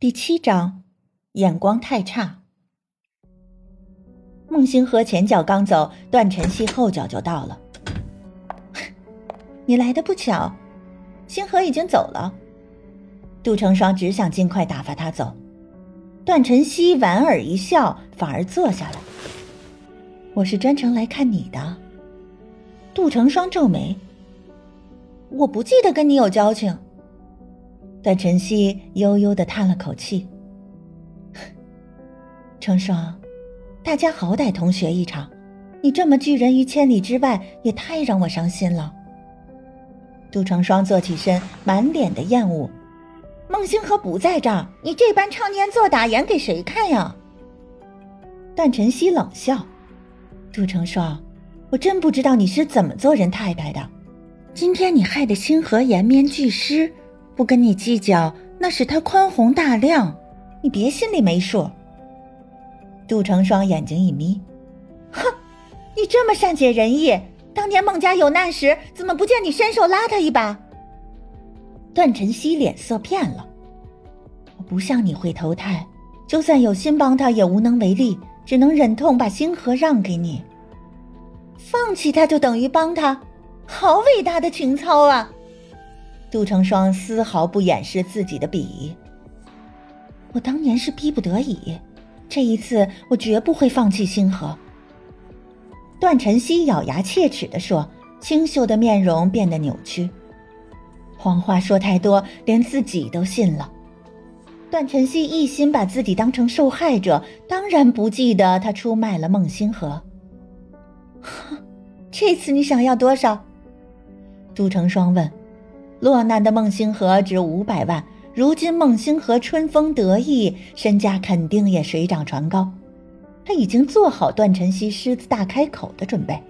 第七章，眼光太差。孟星河前脚刚走，段晨曦后脚就到了。你来的不巧，星河已经走了。杜成双只想尽快打发他走。段晨曦莞尔一笑，反而坐下来。我是专程来看你的。杜成双皱眉，我不记得跟你有交情。段晨曦悠悠的叹了口气：“ 成双，大家好歹同学一场，你这么拒人于千里之外，也太让我伤心了。”杜成双坐起身，满脸的厌恶：“孟星河不在这儿，你这般唱念做打演给谁看呀？”段晨曦冷笑：“杜成双，我真不知道你是怎么做人太太的，今天你害得星河颜面俱失。”不跟你计较，那是他宽宏大量，你别心里没数。杜成双眼睛一眯，哼，你这么善解人意，当年孟家有难时，怎么不见你伸手拉他一把？段晨曦脸色变了，我不像你会投胎，就算有心帮他，也无能为力，只能忍痛把星河让给你。放弃他就等于帮他，好伟大的情操啊！杜成双丝毫不掩饰自己的鄙夷。我当年是逼不得已，这一次我绝不会放弃星河。段晨曦咬牙切齿的说，清秀的面容变得扭曲。谎话说太多，连自己都信了。段晨曦一心把自己当成受害者，当然不记得他出卖了孟星河。哼 这次你想要多少？杜成双问。落难的孟星河值五百万，如今孟星河春风得意，身价肯定也水涨船高。他已经做好段晨曦狮子大开口的准备。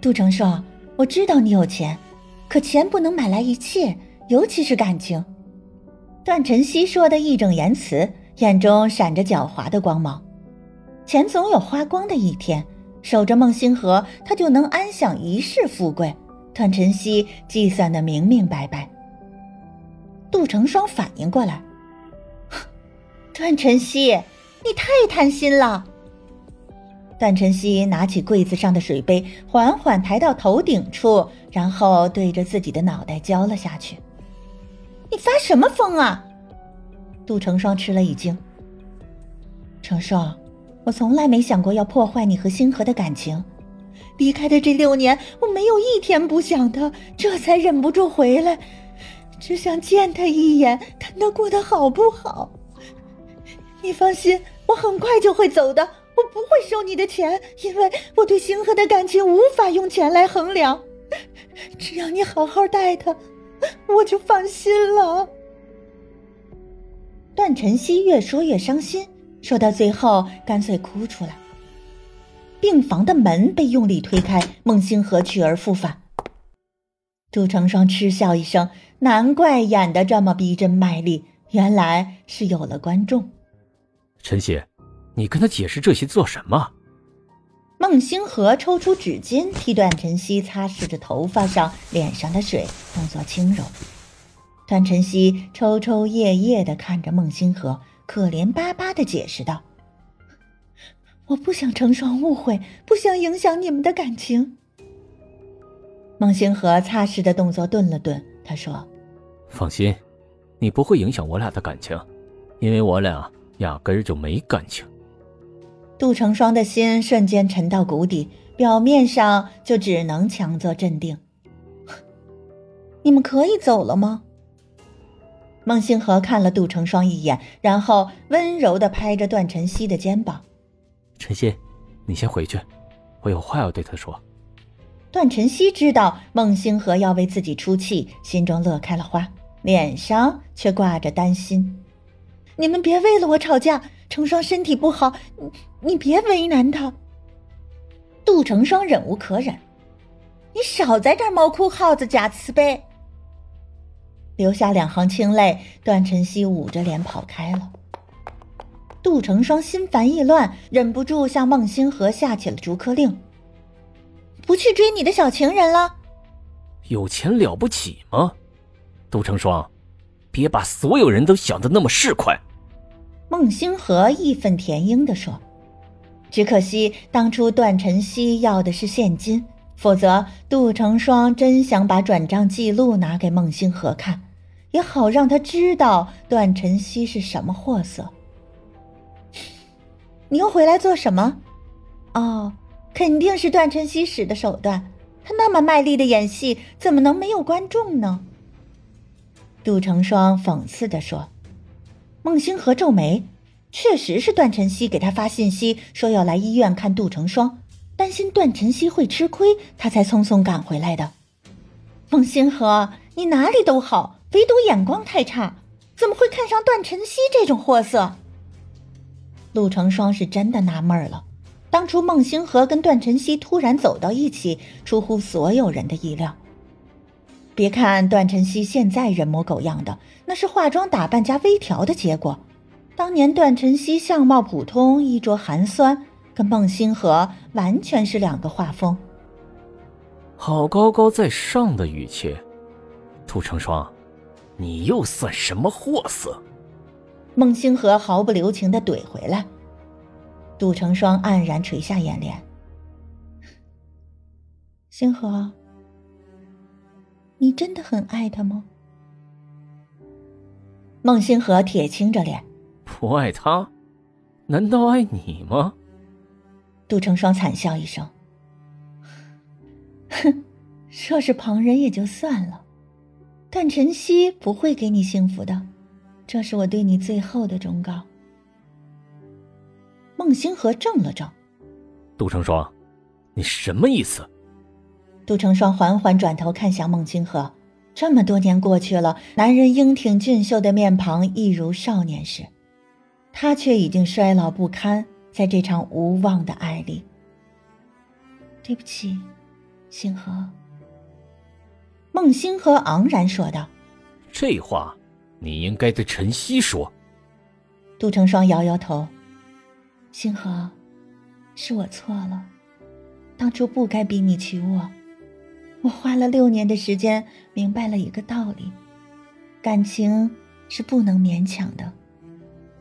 杜成双，我知道你有钱，可钱不能买来一切，尤其是感情。段晨曦说的义正言辞，眼中闪着狡猾的光芒。钱总有花光的一天，守着孟星河，他就能安享一世富贵。段晨曦计算的明明白白。杜成双反应过来，段晨曦，你太贪心了。段晨曦拿起柜子上的水杯，缓缓抬到头顶处，然后对着自己的脑袋浇了下去。你发什么疯啊？杜成双吃了一惊。成双，我从来没想过要破坏你和星河的感情。离开的这六年，我没有一天不想他，这才忍不住回来，只想见他一眼，看他过得好不好。你放心，我很快就会走的，我不会收你的钱，因为我对星河的感情无法用钱来衡量。只要你好好待他，我就放心了。段晨曦越说越伤心，说到最后干脆哭出来。病房的门被用力推开，孟星河去而复返。杜成双嗤笑一声，难怪演的这么逼真卖力，原来是有了观众。晨曦，你跟他解释这些做什么？孟星河抽出纸巾替段晨曦擦拭着头发上、脸上的水，动作轻柔。段晨曦抽抽噎噎的看着孟星河，可怜巴巴的解释道。我不想成双误会，不想影响你们的感情。孟星河擦拭的动作顿了顿，他说：“放心，你不会影响我俩的感情，因为我俩压根儿就没感情。”杜成双的心瞬间沉到谷底，表面上就只能强作镇定。你们可以走了吗？孟星河看了杜成双一眼，然后温柔的拍着段晨曦的肩膀。晨曦，你先回去，我有话要对他说。段晨曦知道孟星河要为自己出气，心中乐开了花，脸上却挂着担心。你们别为了我吵架，成双身体不好，你你别为难他。杜成双忍无可忍，你少在这儿猫哭耗子假慈悲。留下两行清泪，段晨曦捂着脸跑开了。杜成双心烦意乱，忍不住向孟星河下起了逐客令：“不去追你的小情人了。”有钱了不起吗？杜成双，别把所有人都想的那么市侩。孟星河义愤填膺地说：“只可惜当初段晨曦要的是现金，否则杜成双真想把转账记录拿给孟星河看，也好让他知道段晨曦是什么货色。”你又回来做什么？哦，肯定是段晨曦使的手段。他那么卖力的演戏，怎么能没有观众呢？杜成双讽刺的说。孟星河皱眉，确实是段晨曦给他发信息说要来医院看杜成双，担心段晨曦会吃亏，他才匆匆赶回来的。孟星河，你哪里都好，唯独眼光太差，怎么会看上段晨曦这种货色？陆成双是真的纳闷了，当初孟星河跟段晨曦突然走到一起，出乎所有人的意料。别看段晨曦现在人模狗样的，那是化妆打扮加微调的结果。当年段晨曦相貌普通，衣着寒酸，跟孟星河完全是两个画风。好高高在上的语气，杜成双，你又算什么货色？孟星河毫不留情的怼回来，杜成双黯然垂下眼帘。星河，你真的很爱他吗？孟星河铁青着脸，不爱他，难道爱你吗？杜成双惨笑一声，哼，若是旁人也就算了，但晨曦不会给你幸福的。这是我对你最后的忠告。孟星河怔了怔，杜成双，你什么意思？杜成双缓缓转头看向孟星河，这么多年过去了，男人英挺俊秀的面庞一如少年时，他却已经衰老不堪，在这场无望的爱里。对不起，星河。孟星河昂然说道：“这话。”你应该对晨曦说。杜成双摇摇头：“星河，是我错了，当初不该逼你娶我。我花了六年的时间，明白了一个道理：感情是不能勉强的。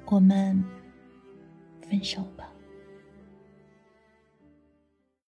我们分手吧。”